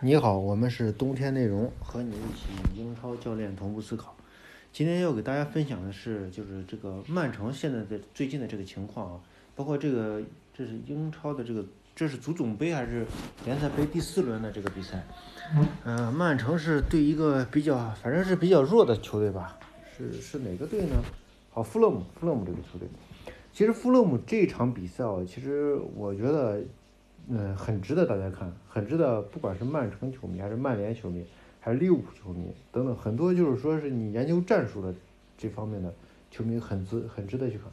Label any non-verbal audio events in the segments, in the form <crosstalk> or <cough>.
你好，我们是冬天内容，和你一起英超教练同步思考。今天要给大家分享的是，就是这个曼城现在的最近的这个情况啊，包括这个这是英超的这个这是足总杯还是联赛杯第四轮的这个比赛。嗯、曼城是对一个比较反正是比较弱的球队吧，是是哪个队呢？好，富勒姆，富勒姆这个球队。其实富勒姆这场比赛啊，其实我觉得，嗯，很值得大家看，很值得，不管是曼城球迷，还是曼联球迷，还是利物浦球迷等等，很多就是说是你研究战术的这方面的球迷很值很值得去看，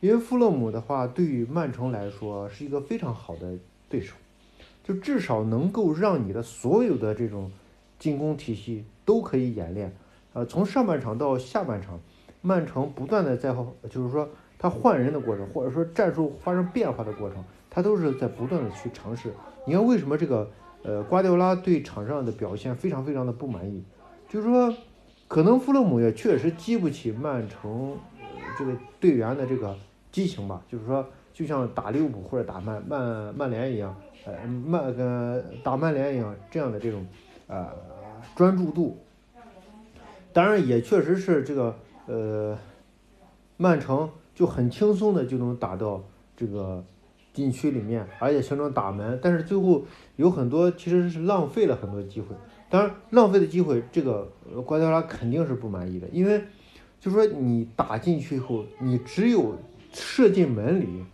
因为富勒姆的话，对于曼城来说是一个非常好的对手，就至少能够让你的所有的这种进攻体系都可以演练，呃，从上半场到下半场，曼城不断的在后，就是说。他换人的过程，或者说战术发生变化的过程，他都是在不断的去尝试。你看为什么这个呃瓜迪奥拉对场上的表现非常非常的不满意？就是说，可能弗勒姆也确实激不起曼城、呃这个队员的这个激情吧。就是说，就像打利物浦或者打曼曼曼联一样，呃曼呃打曼联一样这样的这种呃专注度。当然，也确实是这个呃曼城。就很轻松的就能打到这个禁区里面，而且形成打门，但是最后有很多其实是浪费了很多机会。当然，浪费的机会，这个瓜迪奥拉肯定是不满意的，因为就说你打进去以后，你只有射进门里，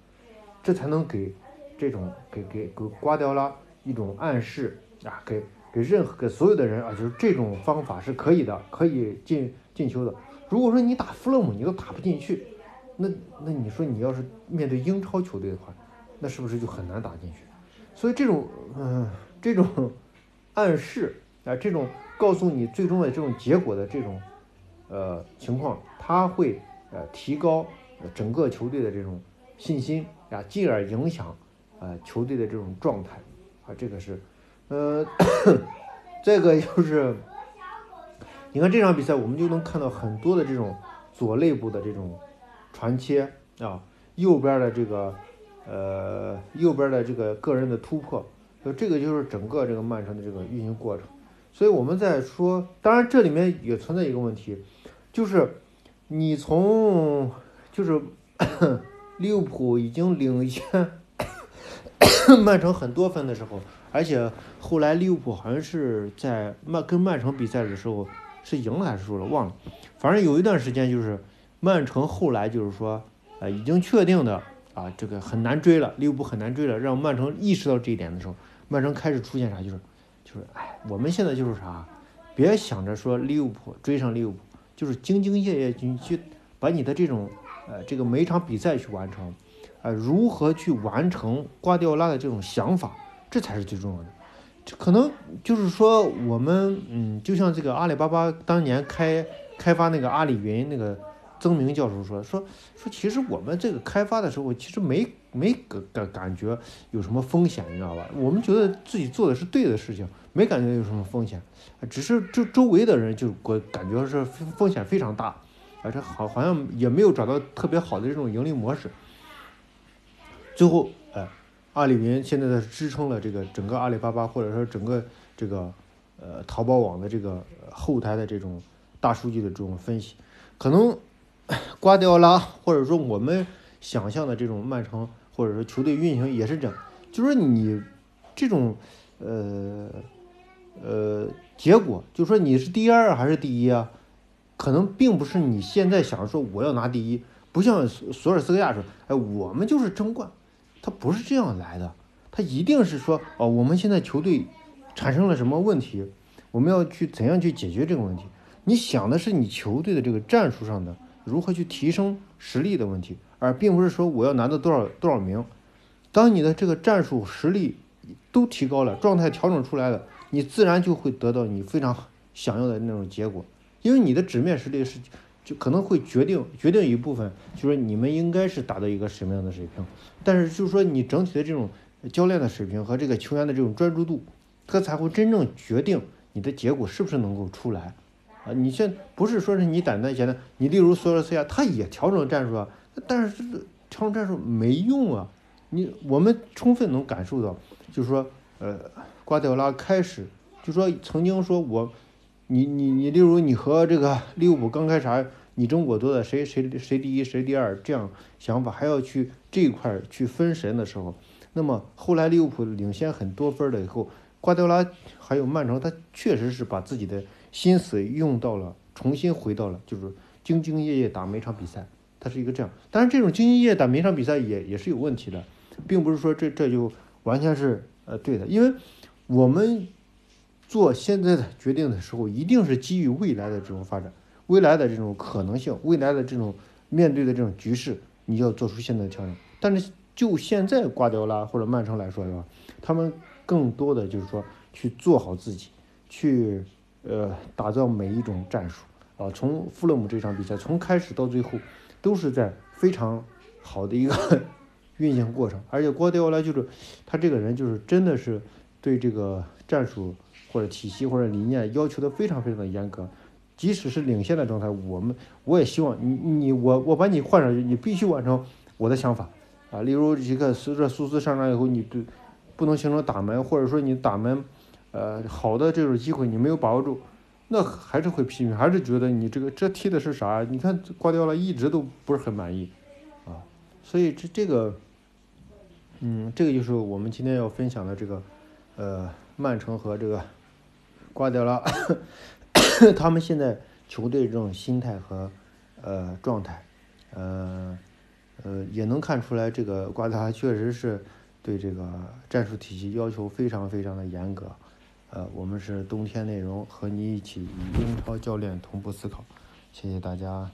这才能给这种给给给瓜迪奥拉一种暗示啊，给给任何给所有的人啊，就是这种方法是可以的，可以进进球的。如果说你打弗勒姆，你都打不进去。那那你说你要是面对英超球队的话，那是不是就很难打进去？所以这种嗯、这种 <laughs> 暗示啊，这种告诉你最终的这种结果的这种呃情况，它会呃提高整个球队的这种信心啊，进而影响、呃、球队的这种状态啊，这个是呃 <coughs> 这个就是你看这场比赛，我们就能看到很多的这种左肋部的这种。传切啊，右边的这个，呃，右边的这个个人的突破，就这个就是整个这个曼城的这个运行过程。所以我们在说，当然这里面也存在一个问题，就是你从就是 <coughs> 利物浦已经领先 <coughs> 曼城很多分的时候，而且后来利物浦好像是在曼跟曼城比赛的时候是赢了还是输了，忘了，反正有一段时间就是。曼城后来就是说，呃，已经确定的啊，这个很难追了，利物浦很难追了。让曼城意识到这一点的时候，曼城开始出现啥，就是，就是，哎，我们现在就是啥，别想着说利物浦追上利物浦，就是兢兢业业去去把你的这种，呃，这个每一场比赛去完成，呃，如何去完成瓜迪奥拉的这种想法，这才是最重要的。这可能就是说，我们，嗯，就像这个阿里巴巴当年开开发那个阿里云那个。曾明教授说：“说说，其实我们这个开发的时候，其实没没感感感觉有什么风险，你知道吧？我们觉得自己做的是对的事情，没感觉有什么风险，只是周周围的人就我感觉是风险非常大，而且好好像也没有找到特别好的这种盈利模式。最后，哎，阿里云现在的支撑了这个整个阿里巴巴，或者说整个这个呃淘宝网的这个后台的这种大数据的这种分析，可能。”瓜迪奥拉，或者说我们想象的这种曼城，或者说球队运行也是这样，就是说你这种呃呃结果，就说你是第二还是第一啊？可能并不是你现在想说我要拿第一，不像索尔斯克亚说，哎，我们就是争冠，他不是这样来的，他一定是说哦，我们现在球队产生了什么问题，我们要去怎样去解决这个问题？你想的是你球队的这个战术上的。如何去提升实力的问题，而并不是说我要拿到多少多少名。当你的这个战术实力都提高了，状态调整出来了，你自然就会得到你非常想要的那种结果。因为你的纸面实力是就可能会决定决定一部分，就是你们应该是达到一个什么样的水平。但是就是说你整体的这种教练的水平和这个球员的这种专注度，它才会真正决定你的结果是不是能够出来。啊，你现不是说是你单单简单，你例如索尔斯亚，他也调整战术啊，但是这个调整战术没用啊。你我们充分能感受到，就是说，呃，瓜迪奥拉开始就说曾经说我，你你你，例如你和这个 <laughs> 利物浦刚开始，你争我夺的，谁谁谁第一谁第二这样想法，还要去这一块去分神的时候，那么后来利物浦领先很多分了以后，瓜迪奥拉还有曼城，他确实是把自己的心思用到了，重新回到了就是兢兢业业打每场比赛，他是一个这样。但是这种兢兢业业打每场比赛也也是有问题的，并不是说这这就完全是呃对的，因为我们。做现在的决定的时候，一定是基于未来的这种发展，未来的这种可能性，未来的这种面对的这种局势，你要做出现在的调整。但是就现在瓜迪奥拉或者曼城来说，的话？他们更多的就是说去做好自己，去呃打造每一种战术啊。从富勒姆这场比赛从开始到最后，都是在非常好的一个 <laughs> 运行过程。而且瓜迪奥拉就是他这个人，就是真的是对这个战术。或者体系或者理念要求的非常非常的严格，即使是领先的状态，我们我也希望你你我我把你换上去，你必须完成我的想法啊。例如一个随着苏斯上场以后，你对不能形成打门，或者说你打门，呃，好的这种机会你没有把握住，那还是会批评，还是觉得你这个这踢的是啥？你看挂掉了，一直都不是很满意啊。所以这这个，嗯，这个就是我们今天要分享的这个，呃，曼城和这个。挂掉了，他们现在球队这种心态和呃状态，呃呃也能看出来，这个瓜迪拉确实是对这个战术体系要求非常非常的严格。呃，我们是冬天内容和你一起与英超教练同步思考，谢谢大家。